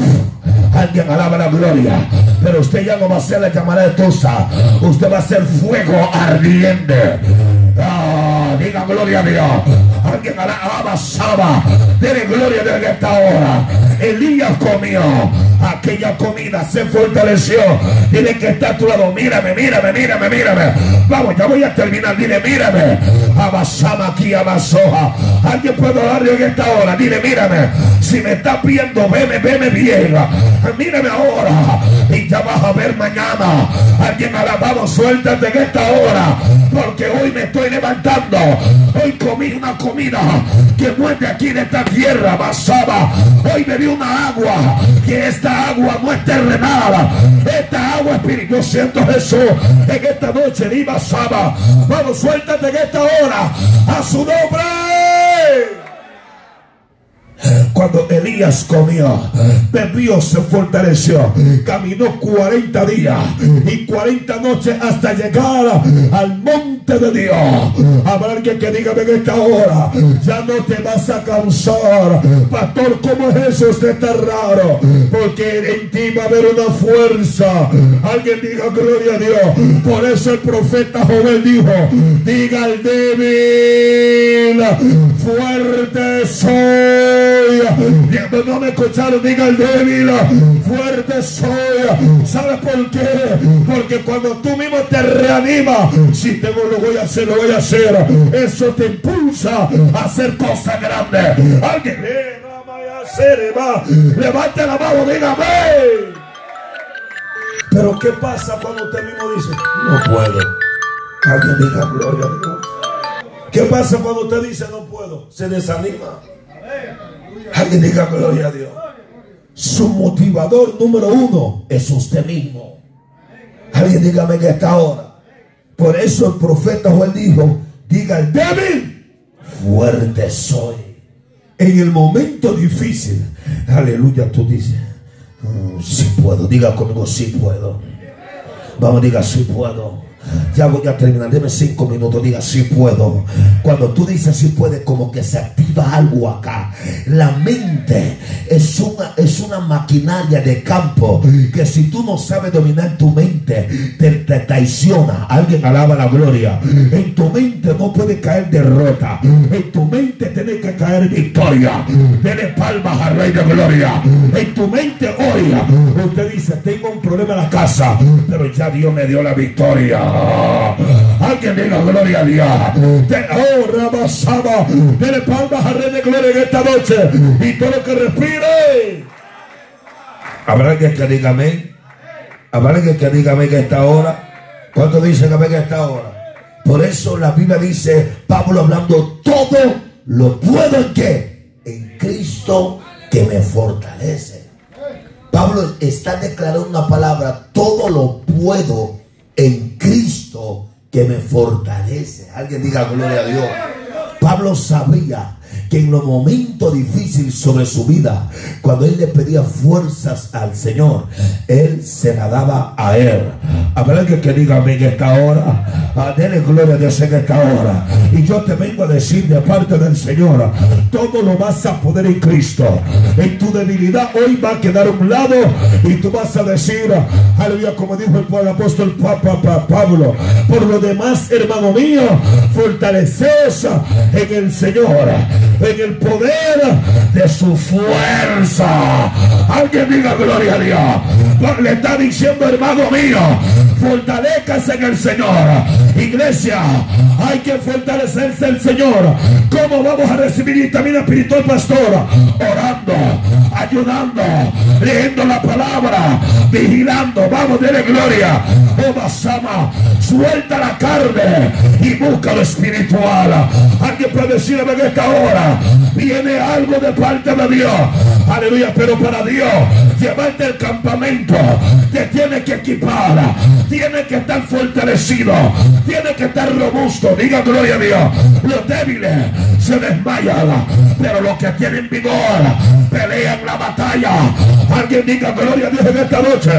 Alguien alaba la gloria. Pero usted ya no va a ser la llamará de Tusa. Usted va a ser fuego ardiente. Diga gloria a Dios. Alguien alaba Saba. Dele gloria desde esta hora. Elías comió aquella comida, se fortaleció. Dile que está a tu lado. Mírame, mírame, mírame, mírame. Vamos, ya voy a terminar. Dile, mírame. Abasama aquí, abasoja. Alguien puede darle en esta hora. Dile, mírame. Si me está viendo, veme, veme bien. Mírame ahora. Y ya vas a ver mañana. Alguien alabado, suéltate en esta hora. Porque hoy me estoy levantando. Hoy comí una comida que muerde aquí en esta tierra. Basaba. Hoy me una agua. Que agua no es terrenal. Esta agua espiritual. Yo siento Jesús en esta noche. Di basaba. Vamos, suéltate en esta hora. A su nombre. Cuando Elías comió, bebió, se fortaleció, caminó 40 días y 40 noches hasta llegar al monte de Dios. Habrá alguien que diga en esta hora, ya no te vas a cansar. Pastor, ¿cómo es eso? Usted está raro, porque en ti va a haber una fuerza. Alguien diga gloria a Dios. Por eso el profeta Joven dijo, diga al débil, fuerte soy. No me escucharon, diga el débil, fuerte soy. ¿Sabes por qué? Porque cuando tú mismo te reanimas, si tengo lo voy a hacer, lo voy a hacer. Eso te impulsa a hacer cosas grandes. Alguien, eh, va. Levante la mano, dígame. Pero ¿qué pasa cuando usted mismo dice, no puedo? Alguien diga gloria a Dios. ¿Qué pasa cuando usted dice no puedo? Se desanima. Alguien diga gloria a Dios. Su motivador número uno es usted mismo. Alguien dígame que está ahora. Por eso el profeta Joel dijo, diga el débil, fuerte soy. En el momento difícil, aleluya, tú dices, si mm, puedo, diga conmigo, si puedo. Vamos, diga, si puedo. Ya voy a terminar, deme cinco minutos, diga si puedo. Cuando tú dices si puede, como que se activa algo acá. La mente es una, es una maquinaria de campo que si tú no sabes dominar tu mente, te, traiciona. Alguien alaba la gloria. En tu mente no puede caer derrota. En tu mente tiene que caer victoria. Dele palmas al Rey de Gloria. En tu mente hoy, usted dice, tengo un problema en la casa, pero ya Dios me dio la victoria. Alguien diga gloria a Dios. Te, oh, Rabasaba. Dele palmas a Rey de Gloria en esta noche. Y todo lo que respire. Habrá alguien que diga amén. Habrá alguien que diga amén en esta hora. ¿Cuántos dicen amén en esta hora? Por eso la Biblia dice, Pablo hablando, todo lo puedo en qué? En Cristo que me fortalece. Pablo está declarando una palabra, todo lo puedo en Cristo que me fortalece. Alguien diga gloria a Dios. Pablo sabía que en los momentos difíciles sobre su vida, cuando él le pedía fuerzas al Señor, él se la daba a él. Habrá que, que diga en esta hora, ah, dele gloria a Dios en esta hora. Y yo te vengo a decir de parte del Señor, todo lo vas a poder en Cristo. En tu debilidad hoy va a quedar a un lado y tú vas a decir, aleluya, como dijo el, apóstol Pablo, por lo demás, hermano mío, fortaleces en el Señor en el poder de su fuerza. Alguien diga gloria a Dios. Le está diciendo, hermano mío, fortalezcase en el Señor. Iglesia, hay que fortalecerse el Señor. ¿Cómo vamos a recibir vitamina espiritual, pastor? Orando, ayudando, leyendo la palabra, vigilando. Vamos, dele gloria. Oh, Basama, suelta la carne y busca lo espiritual. Alguien puede decirme en esta hora viene algo de parte de Dios. Aleluya, pero para Dios, llevarte al campamento, te tiene que equipar, tiene que estar fortalecido, tiene que estar robusto. Diga gloria a Dios. Los débiles se desmayan, pero los que tienen vigor pelean la batalla. Alguien diga gloria a Dios en esta noche.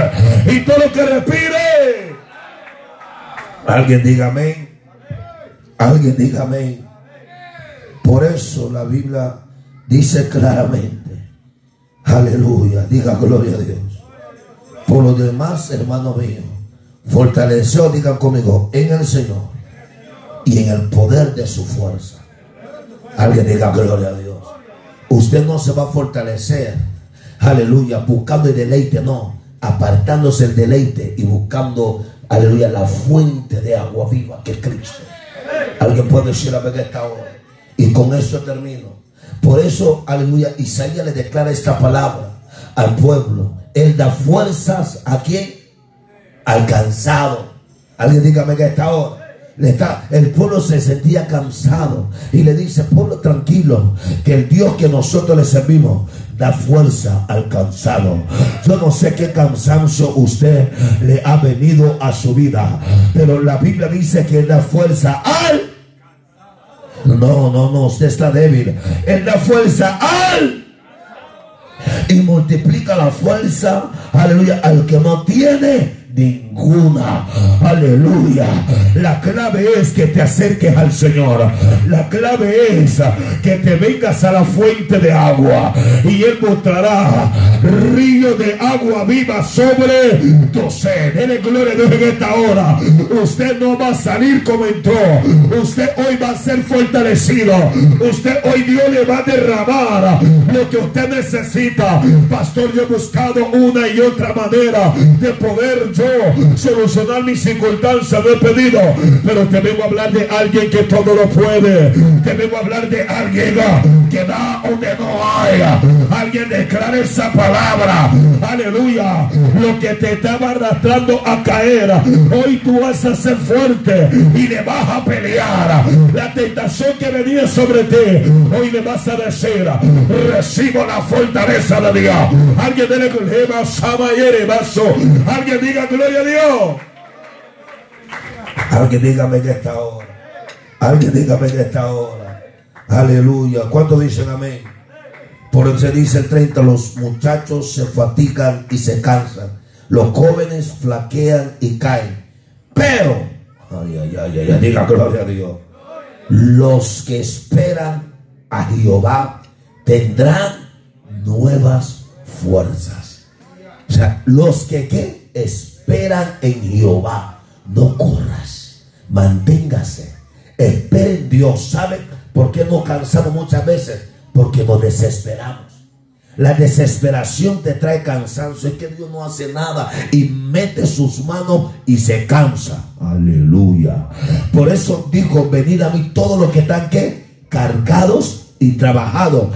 Y todo lo que respire. Alguien diga amén. Alguien diga amén. Por eso la Biblia dice claramente, aleluya, diga gloria a Dios. Por lo demás, hermano mío, fortaleció, digan conmigo, en el Señor y en el poder de su fuerza. Alguien diga gloria a Dios. Usted no se va a fortalecer, aleluya, buscando el deleite, no, apartándose el deleite y buscando, aleluya, la fuente de agua viva que es Cristo. Alguien puede decir a ver esta hora. Y con eso termino. Por eso, aleluya, Isaías le declara esta palabra al pueblo. Él da fuerzas a quien? Al cansado. Alguien dígame que esta hora. Le está, el pueblo se sentía cansado y le dice, pueblo tranquilo, que el Dios que nosotros le servimos da fuerza al cansado. Yo no sé qué cansancio usted le ha venido a su vida, pero la Biblia dice que da fuerza al no, no, no, usted está débil. Él da fuerza al y multiplica la fuerza, aleluya, al que no tiene dinding ninguna. Aleluya. La clave es que te acerques al Señor. La clave es que te vengas a la fuente de agua y Él mostrará río de agua viva sobre tu sed. Dele gloria a Dios en esta hora. Usted no va a salir como entró. Usted hoy va a ser fortalecido. Usted hoy Dios le va a derramar lo que usted necesita. Pastor, yo he buscado una y otra manera de poder solucionar mis circunstancias, no he pedido, pero te vengo a hablar de alguien que todo lo puede. Te vengo a hablar de alguien que da donde no hay. Alguien declara esa palabra. Aleluya. Lo que te estaba arrastrando a caer, hoy tú vas a ser fuerte y le vas a pelear. La tentación que venía sobre ti, hoy le vas a decir, recibo la fortaleza de Dios. Alguien dele Alguien diga gloria a Dios. Alguien dígame en esta hora. Alguien dígame en esta hora. Aleluya. ¿Cuántos dicen amén? Por eso dice el 30, los muchachos se fatigan y se cansan. Los jóvenes flaquean y caen. Pero, ay, ay, ay, ay, diga gloria a Dios. Los que esperan a Jehová tendrán nuevas fuerzas. O sea, los que ¿qué? esperan en Jehová. No corras, manténgase. Espera en Dios. ¿Saben por qué nos cansamos muchas veces? Porque nos desesperamos. La desesperación te trae cansancio. Es que Dios no hace nada y mete sus manos y se cansa. Aleluya. Por eso dijo, venid a mí todos los que están cargados y trabajados.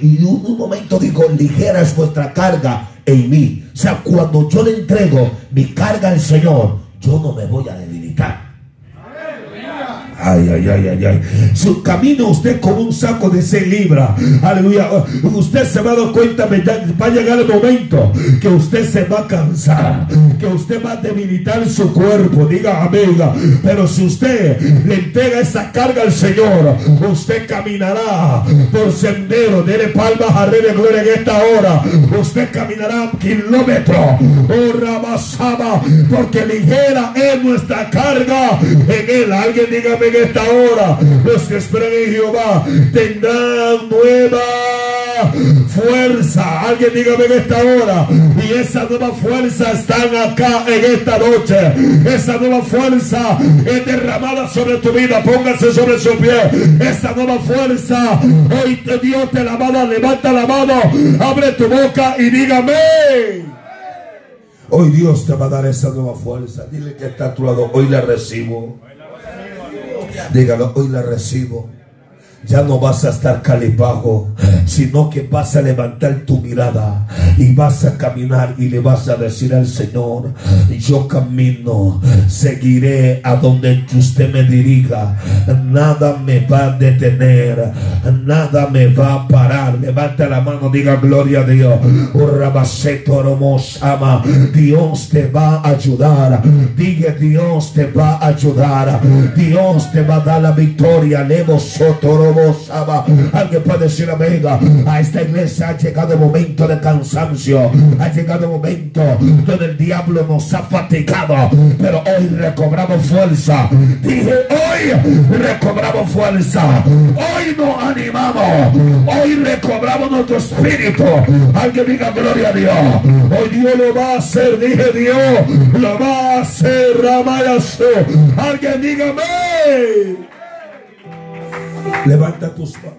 y un, un momento dijo, ligera es vuestra carga en mí. O sea, cuando yo le entrego mi carga al Señor, yo no me voy a debilitar. Ay, ay, ay, ay, ay. Su camino usted con un saco de 6 libras. Aleluya. Usted se va a dar cuenta, va a llegar el momento que usted se va a cansar, que usted va a debilitar su cuerpo. Diga amiga. Pero si usted le entrega esa carga al Señor, usted caminará por sendero. Dele palmas a Rey de Gloria en esta hora. Usted caminará kilómetros. Oh, Ramasaba, porque ligera es nuestra carga en él. Alguien dígame esta hora, los que esperan en Jehová tendrán nueva fuerza. Alguien dígame en esta hora. Y esa nueva fuerza están acá en esta noche. Esa nueva fuerza es derramada sobre tu vida. Póngase sobre su pie. Esa nueva fuerza. Hoy Dios te la mano. Levanta la mano. Abre tu boca y dígame. Hoy Dios te va a dar esa nueva fuerza. Dile que está a tu lado. Hoy la recibo. Dígalo, hoy la recibo. Ya no vas a estar calibajo, sino que vas a levantar tu mirada y vas a caminar y le vas a decir al Señor, yo camino, seguiré a donde usted me dirija, nada me va a detener, nada me va a parar. Levanta la mano, diga gloria a Dios. Dios te va a ayudar. Diga Dios te va a ayudar. Dios te va a dar la victoria. Levo Alguien puede decir amiga, a esta iglesia ha llegado el momento de cansancio. Ha llegado el momento donde el diablo nos ha fatigado. Pero hoy recobramos fuerza. Dije, hoy recobramos fuerza. Hoy nos animamos. Hoy recobramos nuestro espíritu. Alguien diga gloria a Dios. Hoy Dios lo va a hacer. Dije Dios lo va a hacer. Ramayasu. Alguien dígame. Levanta tus manos.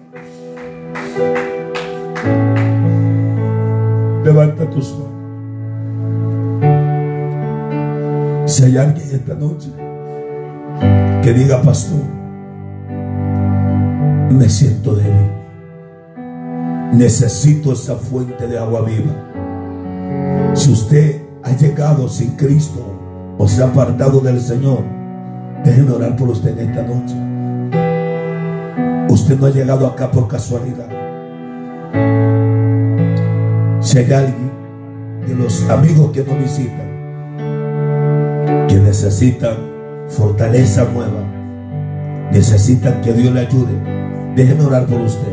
Levanta tus manos. Si hay alguien esta noche que diga, pastor, me siento débil. Necesito esa fuente de agua viva. Si usted ha llegado sin Cristo o se ha apartado del Señor, déjenme orar por usted en esta noche. Usted no ha llegado acá por casualidad. Si hay alguien de los amigos que nos visitan que necesitan fortaleza nueva, necesitan que Dios le ayude, déjeme orar por usted.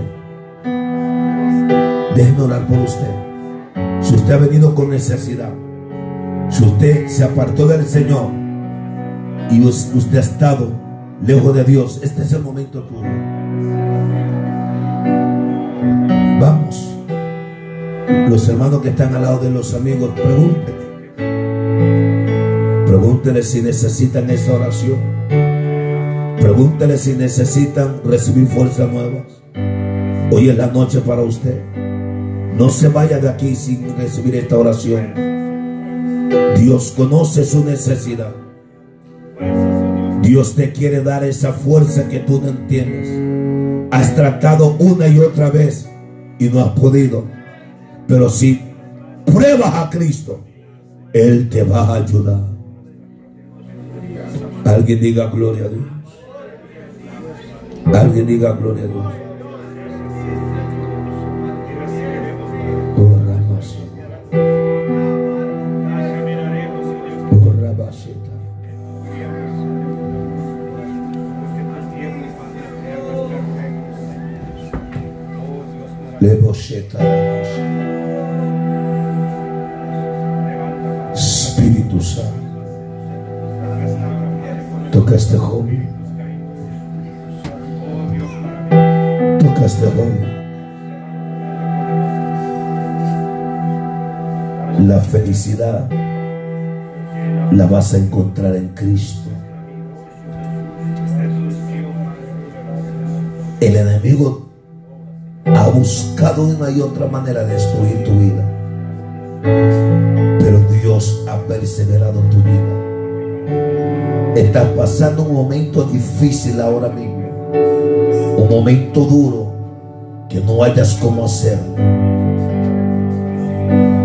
Déjeme orar por usted. Si usted ha venido con necesidad, si usted se apartó del Señor y usted ha estado lejos de Dios, este es el momento tuyo. Vamos. Los hermanos que están al lado de los amigos, pregúntenle. Pregúntenle si necesitan esa oración. Pregúntenle si necesitan recibir fuerzas nuevas. Hoy es la noche para usted. No se vaya de aquí sin recibir esta oración. Dios conoce su necesidad. Dios te quiere dar esa fuerza que tú no entiendes. Has tratado una y otra vez y no has podido. Pero si pruebas a Cristo, Él te va a ayudar. Alguien diga gloria a Dios. Alguien diga gloria a Dios. Toca este joven. Toca este joven. La felicidad la vas a encontrar en Cristo. El enemigo ha buscado una y otra manera de destruir tu vida. Pero Dios ha perseverado tu vida. Estás pasando un momento difícil ahora mismo. Un momento duro que no hayas cómo hacer.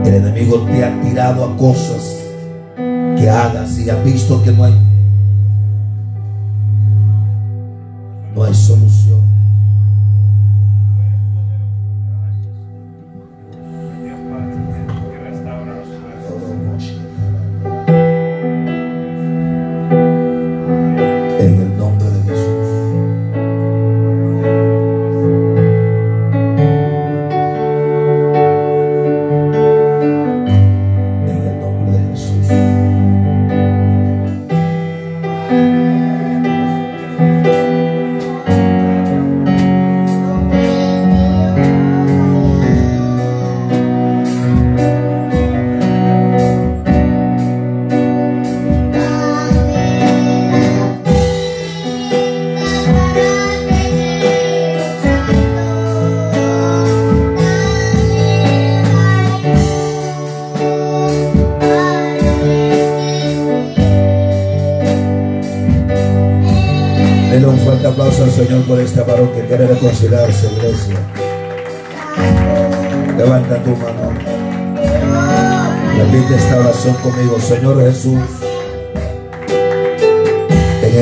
El enemigo te ha tirado a cosas que hagas y ha visto que no hay no hay solución.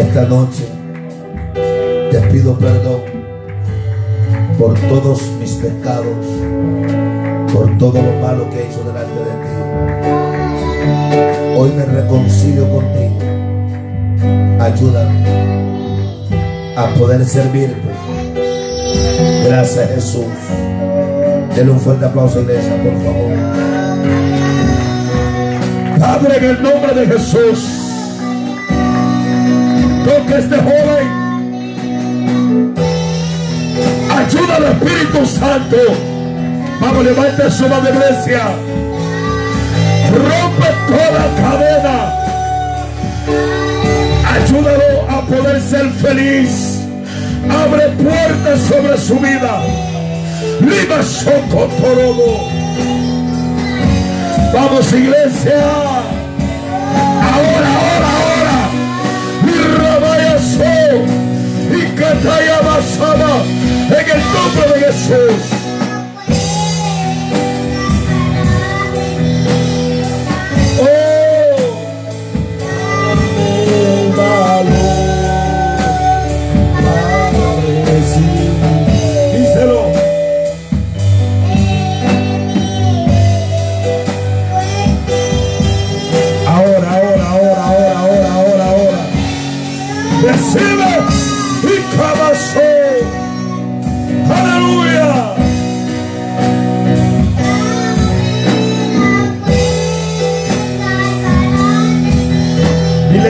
Esta noche te pido perdón por todos mis pecados, por todo lo malo que he hecho delante de ti. Hoy me reconcilio contigo. Ayúdame a poder servirte. Gracias Jesús. Denle un fuerte aplauso iglesia, por favor. Padre, en el nombre de Jesús, toque a este joven. Ayuda al Espíritu Santo. Vamos, levante su mano iglesia. Rompe toda cadena. Ayúdalo a poder ser feliz abre puertas sobre su vida. Lima Torobo. Vamos iglesia. Y Kataya Basaba. En el nombre de Jesús.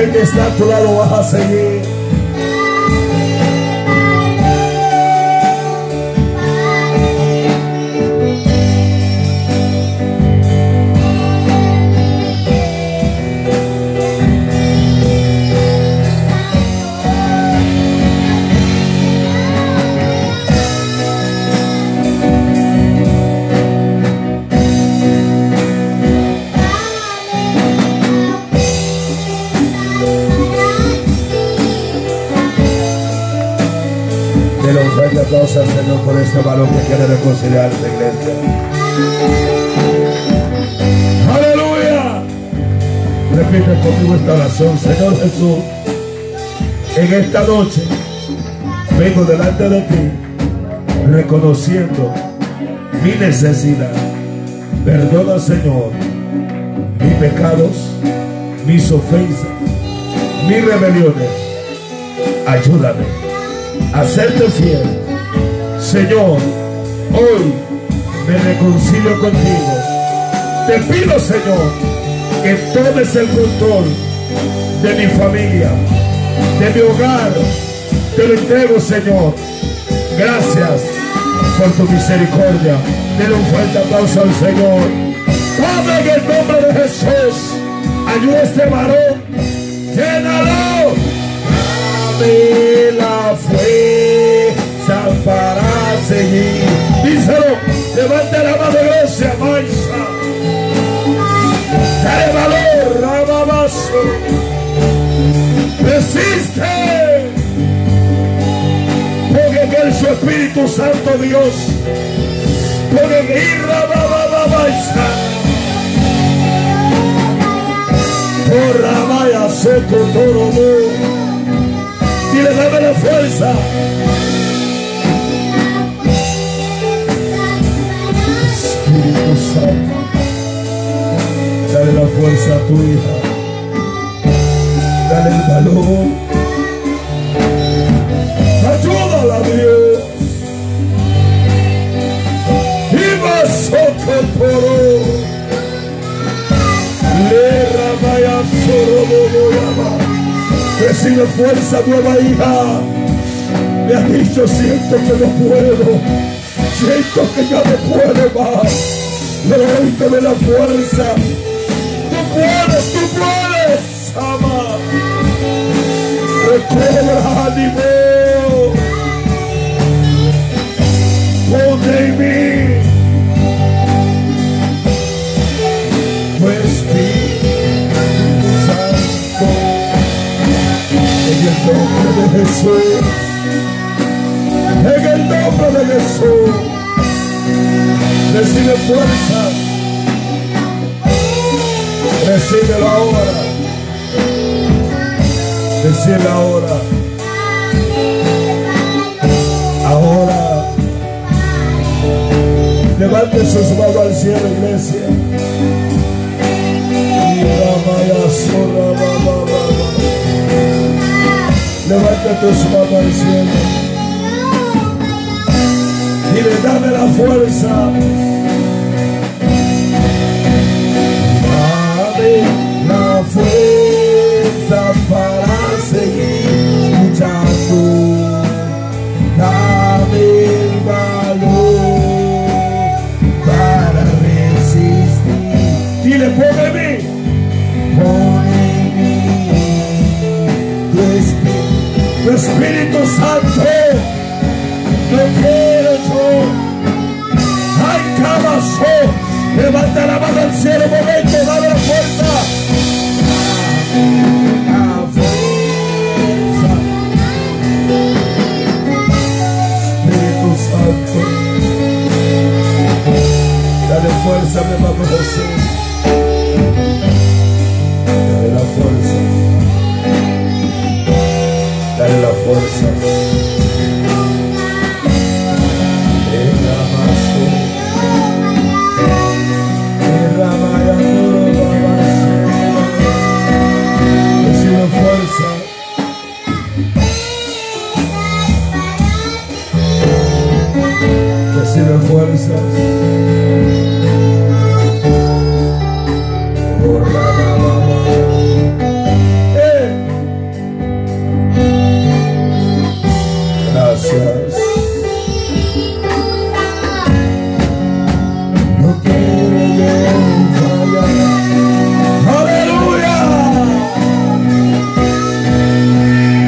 Está a tu lado vas a seguir. Señor por este balón que quiere reconciliar la iglesia. Aleluya. Repite conmigo esta oración, Señor Jesús. En esta noche vengo delante de ti reconociendo mi necesidad. Perdona, Señor, mis pecados, mis ofensas, mis rebeliones. Ayúdame a serte fiel Señor, hoy me reconcilio contigo. Te pido, Señor, que tomes el control de mi familia, de mi hogar. Te lo entrego, Señor. Gracias por tu misericordia. Dele un fuerte aplauso al Señor. Padre, en el nombre de Jesús, ayuda a este varón. Dame la fuerza para seguir. Díselo, levanta la mano iglesia. Dale valor, rababazo. Resiste. Porque en su Espíritu Santo Dios. Porque en rabababaisa. Oh, rabaya, seco, toro, Dile, dame la fuerza. Dale la fuerza a tu hija. Dale el valor. Ayúdala a Dios. Y vas toro. Le rabaya soro Recibe fuerza nueva hija. Me ha dicho siento que no puedo. Siento que ya no puede más. Ve la fuerza. Tú puedes, tú puedes, ama. Recobra ánimo. Ponte en mí. Pues Espíritu Santo. En el nombre de Jesús. En el fuerza. Recíbelo ahora. Decirle ahora. Ahora. Levante sus manos al cielo, iglesia. Levanta tus manos al cielo. Y dame la fuerza. Dame la fuerza para seguir luchando. Dame el valor para resistir. Dile, en mí tu espíritu, tu Espíritu Santo. La mano al cielo, momento, dale la fuerza. Dale fuerza, mi hermano José. Dale la fuerza. Dale la fuerza. Recibe fuerzas.